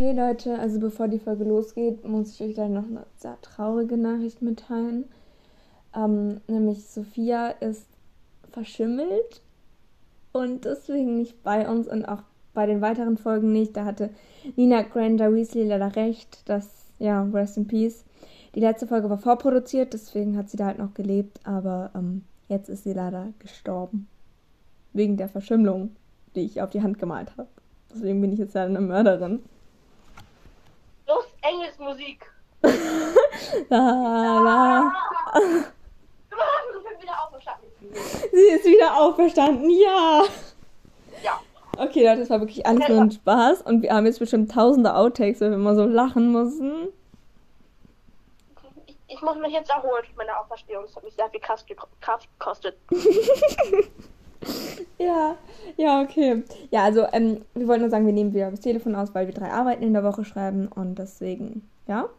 Hey Leute, also bevor die Folge losgeht, muss ich euch gleich noch eine sehr traurige Nachricht mitteilen. Ähm, nämlich Sophia ist verschimmelt und deswegen nicht bei uns und auch bei den weiteren Folgen nicht. Da hatte Nina Granger Weasley leider recht, dass, ja, Rest in Peace. Die letzte Folge war vorproduziert, deswegen hat sie da halt noch gelebt, aber ähm, jetzt ist sie leider gestorben. Wegen der Verschimmlung, die ich auf die Hand gemalt habe. Deswegen bin ich jetzt leider eine Mörderin. Engelsmusik. la, la. Ich bin wieder auferstanden. Sie ist wieder auferstanden, ja. Ja. Okay, Leute, das war wirklich alles nur ein Spaß und wir haben jetzt bestimmt tausende Outtakes, weil wir immer so lachen mussten. Ich, ich muss mich jetzt erholen von meiner Auferstehung. Das hat mich sehr viel Kraft gekostet. Ja, ja, okay. Ja, also ähm, wir wollten nur sagen, wir nehmen wieder das Telefon aus, weil wir drei Arbeiten in der Woche schreiben und deswegen, ja.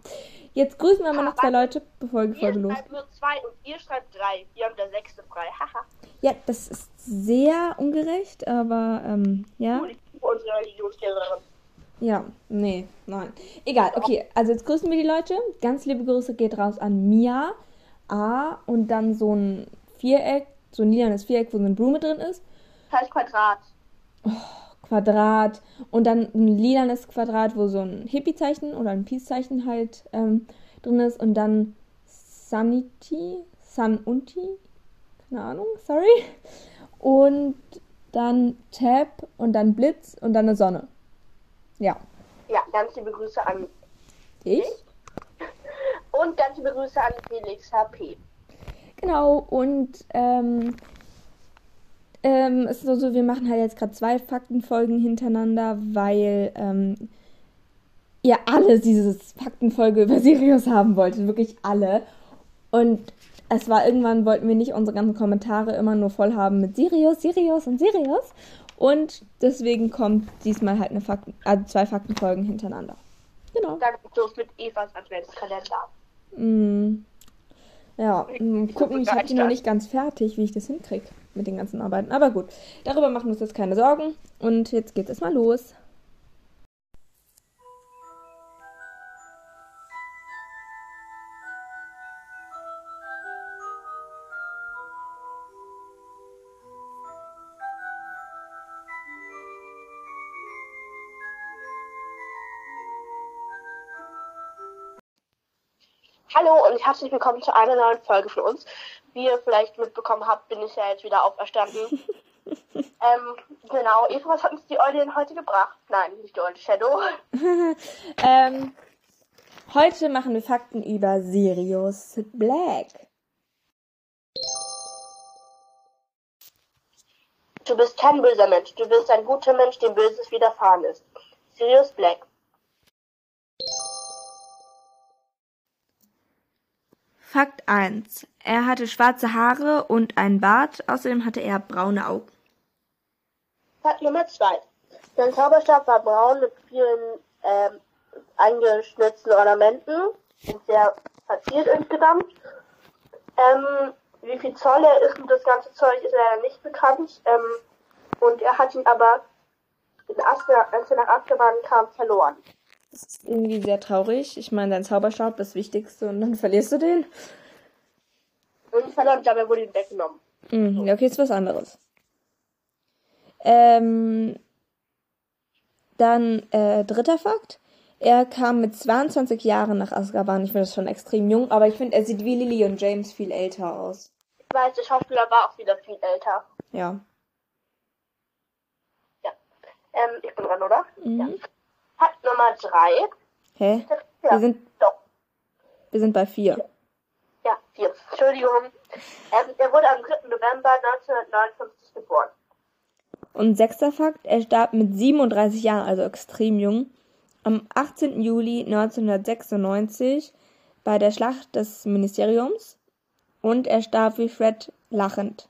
Jetzt grüßen wir mal noch zwei Leute, bevor die Ihr Folge los. schreibt nur zwei und ihr schreibt drei. Wir haben der sechste frei. Haha. Ja, das ist sehr ungerecht, aber ähm, ja. Unsere Religionslehrerin. Ja, nee, nein. Egal, okay, also jetzt grüßen wir die Leute. Ganz liebe Grüße geht raus an Mia, A und dann so ein Viereck, so ein lilanes Viereck, wo so eine Blume drin ist. Heißt Quadrat. Quadrat und dann ein lilanes Quadrat, wo so ein Hippie-Zeichen oder ein Peace-Zeichen halt ähm, drin ist und dann Sanity, Sanunti, keine Ahnung, sorry. Und dann Tab und dann Blitz und dann eine Sonne. Ja, Ja, ganz liebe Grüße an ich. und ganz liebe Grüße an Felix HP. Genau, und ähm, ähm, es ist so, so, wir machen halt jetzt gerade zwei Faktenfolgen hintereinander, weil ähm, ihr alle dieses Faktenfolge über Sirius haben wolltet, wirklich alle. Und es war irgendwann, wollten wir nicht unsere ganzen Kommentare immer nur voll haben mit Sirius, Sirius und Sirius. Und deswegen kommt diesmal halt eine Fakten, also zwei Faktenfolgen hintereinander. Genau. Dann los mit Evas Adventskalender. Mm. Ja, mm, gucken, ich habe die noch nicht ganz fertig, wie ich das hinkriege mit den ganzen Arbeiten. Aber gut, darüber machen wir uns jetzt keine Sorgen. Und jetzt geht's erstmal los. Hallo und herzlich willkommen zu einer neuen Folge von uns. Wie ihr vielleicht mitbekommen habt, bin ich ja jetzt wieder auferstanden. ähm, genau, Eva, was hat uns die Eule denn heute gebracht? Nein, nicht die Eule Shadow. Ähm, heute machen wir Fakten über Sirius Black. Du bist kein böser Mensch, du bist ein guter Mensch, dem Böses widerfahren ist. Sirius Black. Fakt 1. Er hatte schwarze Haare und einen Bart. Außerdem hatte er braune Augen. Fakt Nummer 2. Sein Zauberstab war braun mit vielen ähm, eingeschnitzten Ornamenten und sehr verziert insgesamt. Ähm, wie viel Zoll er ist und das ganze Zeug ist leider nicht bekannt. Ähm, und er hat ihn aber, in Azkaban, als er nach Azkaban kam, verloren. Das ist irgendwie sehr traurig. Ich meine, dein Zauberstab, das Wichtigste, und dann verlierst du den. Und verloren, dabei wurde ihn weggenommen. Mhm, okay, ist was anderes. Ähm, dann äh, dritter Fakt. Er kam mit 22 Jahren nach Azkaban. Ich finde das schon extrem jung, aber ich finde, er sieht wie Lily und James viel älter aus. Ich weiß, der Schauspieler war auch wieder viel älter. Ja. Ja. Ähm, ich bin dran, oder? Mhm. Ja. Fakt Nummer 3. Hä? Ja, Wir sind, doch. wir sind bei vier. Ja, vier. Entschuldigung. Ähm, er wurde am 3. November 1959 geboren. Und sechster Fakt, er starb mit 37 Jahren, also extrem jung, am 18. Juli 1996 bei der Schlacht des Ministeriums. Und er starb wie Fred lachend.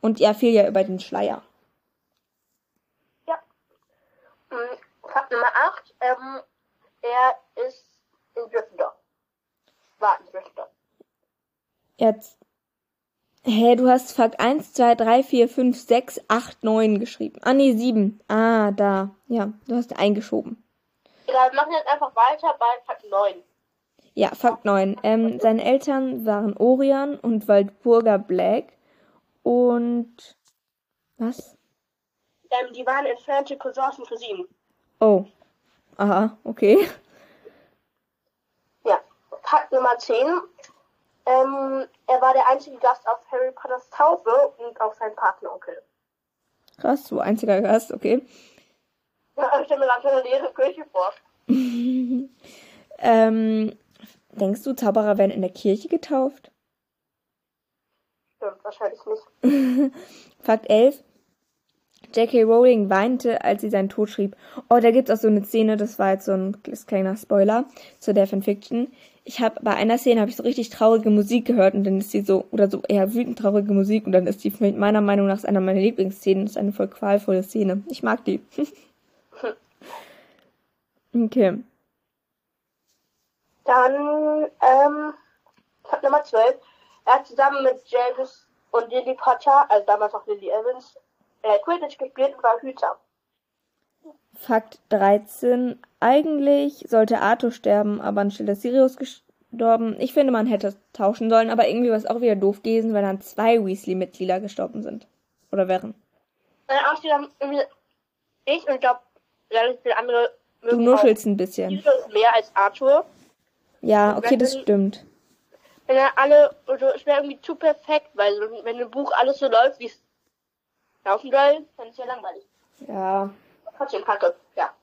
Und er fiel ja über den Schleier. Ja. Fakt Nummer 8. Ähm, er ist in Gryffindor. War in Gryffindor. Jetzt. Hä, du hast Fakt 1, 2, 3, 4, 5, 6, 8, 9 geschrieben. Ah, nee, 7. Ah, da. Ja, du hast eingeschoben. Egal, wir machen jetzt einfach weiter bei Fakt 9. Ja, Fakt 9. Ähm, seine Eltern waren Orion und Waldburger Black. Und. Was? Ähm, die waren entfernte Cousins und Cousinen. Oh. Aha, okay. Ja. Fakt Nummer 10. Ähm, er war der einzige Gast auf Harry Potters Taufe und auch sein Patenonkel. Krass, so einziger Gast, okay. Ja, ich stelle mir langsam eine leere Kirche vor. ähm, denkst du, Zauberer werden in der Kirche getauft? Stimmt, wahrscheinlich nicht. Fakt 11. J.K. Rowling weinte, als sie seinen Tod schrieb. Oh, da gibt's auch so eine Szene, das war jetzt so ein kleiner Spoiler zu der Fanfiction. Ich habe bei einer Szene habe ich so richtig traurige Musik gehört und dann ist sie so oder so eher wütend traurige Musik und dann ist die meiner Meinung nach einer meiner Lieblingsszenen. Das ist eine voll qualvolle Szene. Ich mag die. okay. Dann ähm, Nummer 12. Er hat zusammen mit James und Lily Potter, also damals auch Lily Evans, äh, Quidditch gespielt und war Hüter. Fakt 13. Eigentlich sollte Arthur sterben, aber anstelle Sirius gestorben. Ich finde, man hätte tauschen sollen, aber irgendwie war es auch wieder doof gewesen, weil dann zwei Weasley-Mitglieder gestorben sind. Oder wären. Meine Ausstellung, ich und glaube, relativ viele andere. Du nuschelst ein bisschen. Mehr als Arthur. Ja, okay, das stimmt. Wenn er alle, also es wäre irgendwie zu perfekt, weil wenn im Buch alles so läuft, wie es laufen soll, dann ist ja langweilig. Ja. Trotzdem kacke, ja.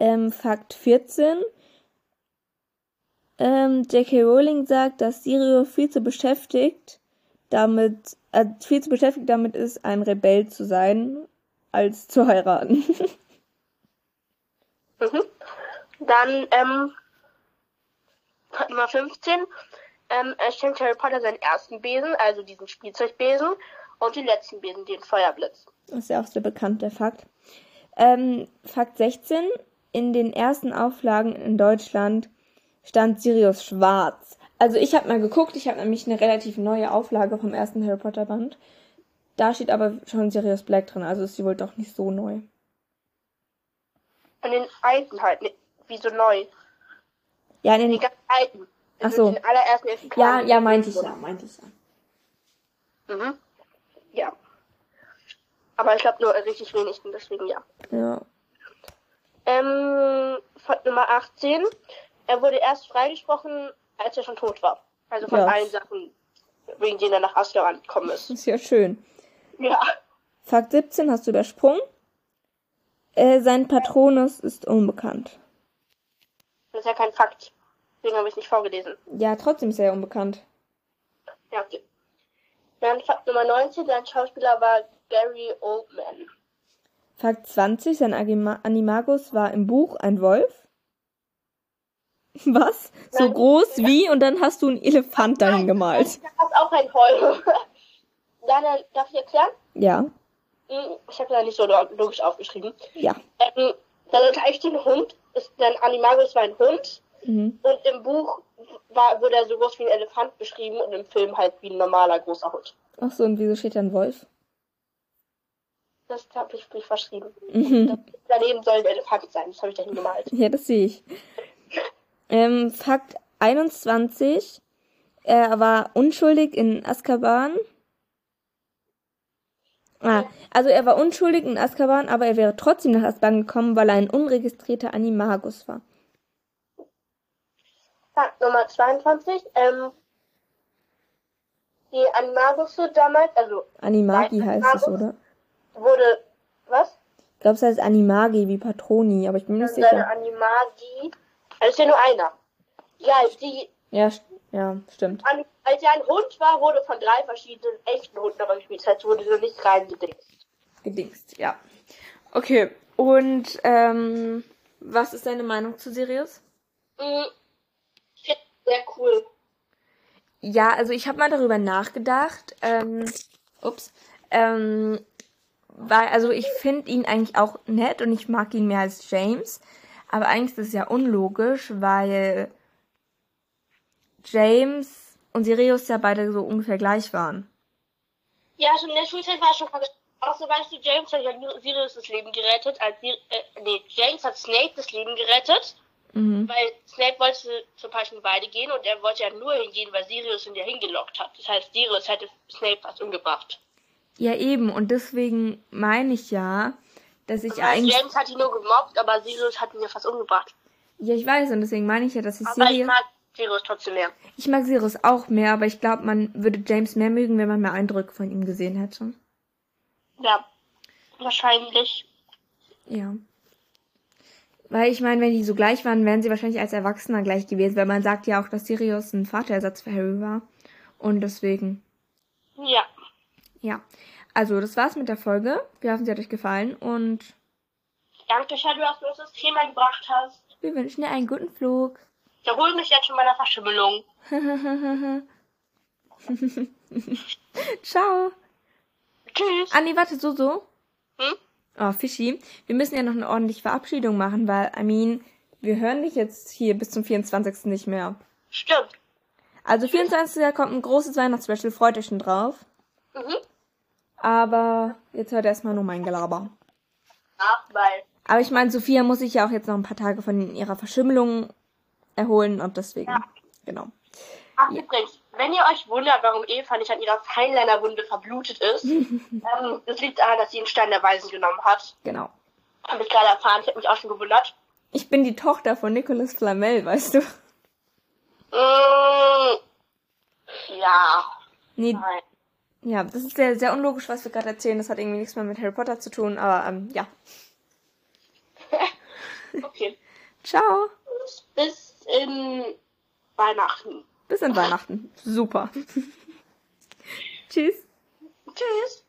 Ähm, Fakt 14. Ähm, J.K. Rowling sagt, dass Sirio viel zu beschäftigt damit, äh, viel zu beschäftigt damit ist, ein Rebell zu sein, als zu heiraten. mhm. Dann, ähm, Nummer 15. Ähm, er schenkt Harry Potter seinen ersten Besen, also diesen Spielzeugbesen, und den letzten Besen, den Feuerblitz. Das ist ja auch sehr bekannt, der Fakt. Ähm, Fakt 16. In den ersten Auflagen in Deutschland stand Sirius schwarz. Also ich habe mal geguckt, ich habe nämlich eine relativ neue Auflage vom ersten Harry Potter Band. Da steht aber schon Sirius Black drin, also ist sie wohl doch nicht so neu. An den alten halt, ne, wie so neu. Ja, in den die ganz alten. Ach so. Den allerersten ja, ja, meinte ich ja, meinte ich ja. Mhm. Ja. Aber ich glaube nur richtig wenig, deswegen ja. Ja. Ähm, Nummer 18. Er wurde erst freigesprochen, als er schon tot war. Also von Ja. allen Sachen, wegen denen er nach Azkaban gekommen ist. Ist ja schön. Ja. Fakt 17 hast du übersprungen. Äh, sein Patronus ist unbekannt. Das ist ja kein Fakt. Deswegen habe ich nicht vorgelesen. Ja, trotzdem ist er ja unbekannt. Ja, okay. Dann Fakt Nummer 19. Sein Schauspieler war Gary Oldman. Fakt 20, sein Animagus war im Buch ein Wolf. Was? So Nein. groß wie und dann hast du einen Elefant dahin gemalt. Das ist auch ein Wolf. Dann, äh, darf ich erklären? Ja, Hm, Ich habe da nicht so logisch aufgeschrieben. ja. Ähm, dann gleich den Hund. Ist, dann Animagus war ein Hund. Mhm. Und im Buch war, wurde er so groß wie ein Elefant beschrieben und im Film halt wie ein normaler großer Hund. Ach so, und wieso steht da ein Wolf? Das habe ich nicht verschrieben. Mhm. Daneben soll ein Elefant sein. Das habe ich dahin gemalt. Ja, das sehe ich. Ähm, Fakt 21. Er war unschuldig in Azkaban. Ah, also er war unschuldig in Azkaban, aber er wäre trotzdem nach Azkaban gekommen, weil er ein unregistrierter Animagus war. Fakt Nummer 22. Ähm, die Animagusse damals, also Animagi heißt es, Animagus. oder? wurde, was? Ich glaube, es heißt Animagi wie Patroni, aber ich bin mir nicht sicher. Animagi. Also ist ja nur einer. Ja, die, Ja, ja, stimmt. An- als er ein Hund war, wurde von drei verschiedenen echten Hunden aber gespielt. Das heißt, wurde so nicht reingedingst. Gedingst, ja. Okay, und ähm, was ist deine Meinung zu Sirius? Mhm. Sehr cool. Ja, also ich habe mal darüber nachgedacht. Ähm, ups. Ähm, weil, also ich finde ihn eigentlich auch nett und ich mag ihn mehr als James. Aber eigentlich ist es ja unlogisch, weil James und Sirius ja beide so ungefähr gleich waren. Ja, schon in der Schulzeit war schon Außer weißt du, James hat ja Sirius das Leben gerettet, als Sir äh, nee, James hat Snape das Leben gerettet, Mhm. weil Snape wollte zur falschen Weide gehen und er wollte ja nur hingehen, weil Sirius ihn ja hingelockt hat. Das heißt, Sirius hätte Snape fast umgebracht. Ja, eben. Und deswegen meine ich ja, dass ich Das heißt, eigentlich. James hat ihn nur gemobbt, aber Sirius hat ihn ja fast umgebracht. Ja, ich weiß. Und deswegen meine ich ja, dass ich Aber ich Sirius. mag Sirius trotzdem mehr. Ich mag Sirius auch mehr, aber ich glaube, man würde James mehr mögen, wenn man mehr Eindrücke von ihm gesehen hätte. Ja, wahrscheinlich. Ja. Weil ich meine, wenn die so gleich waren, wären sie wahrscheinlich als Erwachsener gleich gewesen, weil man sagt ja auch, dass Sirius ein Vaterersatz für Harry war. Und deswegen, Ja. ja. Also, das war's mit der Folge. Wir hoffen, sie hat euch gefallen und Danke, Shadow, dass du uns das Thema gebracht hast. wir wünschen dir einen guten Flug. Ich erhole mich jetzt von meiner Verschimmelung. Ciao. Tschüss. Ah, nee, warte, so, so. Oh, Fischi, wir müssen ja noch eine ordentliche Verabschiedung machen, weil, I mean, wir hören dich jetzt hier bis zum 24. nicht mehr. Stimmt. Also, 24. kommt ein großes Weihnachtsspecial, freut euch schon drauf. Mhm. Aber jetzt hört erstmal nur mein Gelaber. Ach, weil. Aber ich meine, Sophia muss sich ja auch jetzt noch ein paar Tage von ihrer Verschimmelung erholen und deswegen. Ja. Genau. Ach, übrigens, wenn ihr euch wundert, warum Eva nicht an ihrer Feinliner-Wunde verblutet ist, ähm, das liegt daran, dass sie einen Stein der Weisen genommen hat. Genau. Habe ich gerade erfahren, ich habe mich auch schon gewundert. Ich bin die Tochter von Nicolas Flamel, weißt du? Mm, ja. Nee, Nein. ja, das ist sehr, sehr unlogisch, was wir gerade erzählen. Das hat irgendwie nichts mehr mit Harry Potter zu tun, aber ähm, ja. Okay. Ciao. Bis in Weihnachten. Bis in Weihnachten. Super. Tschüss. Tschüss.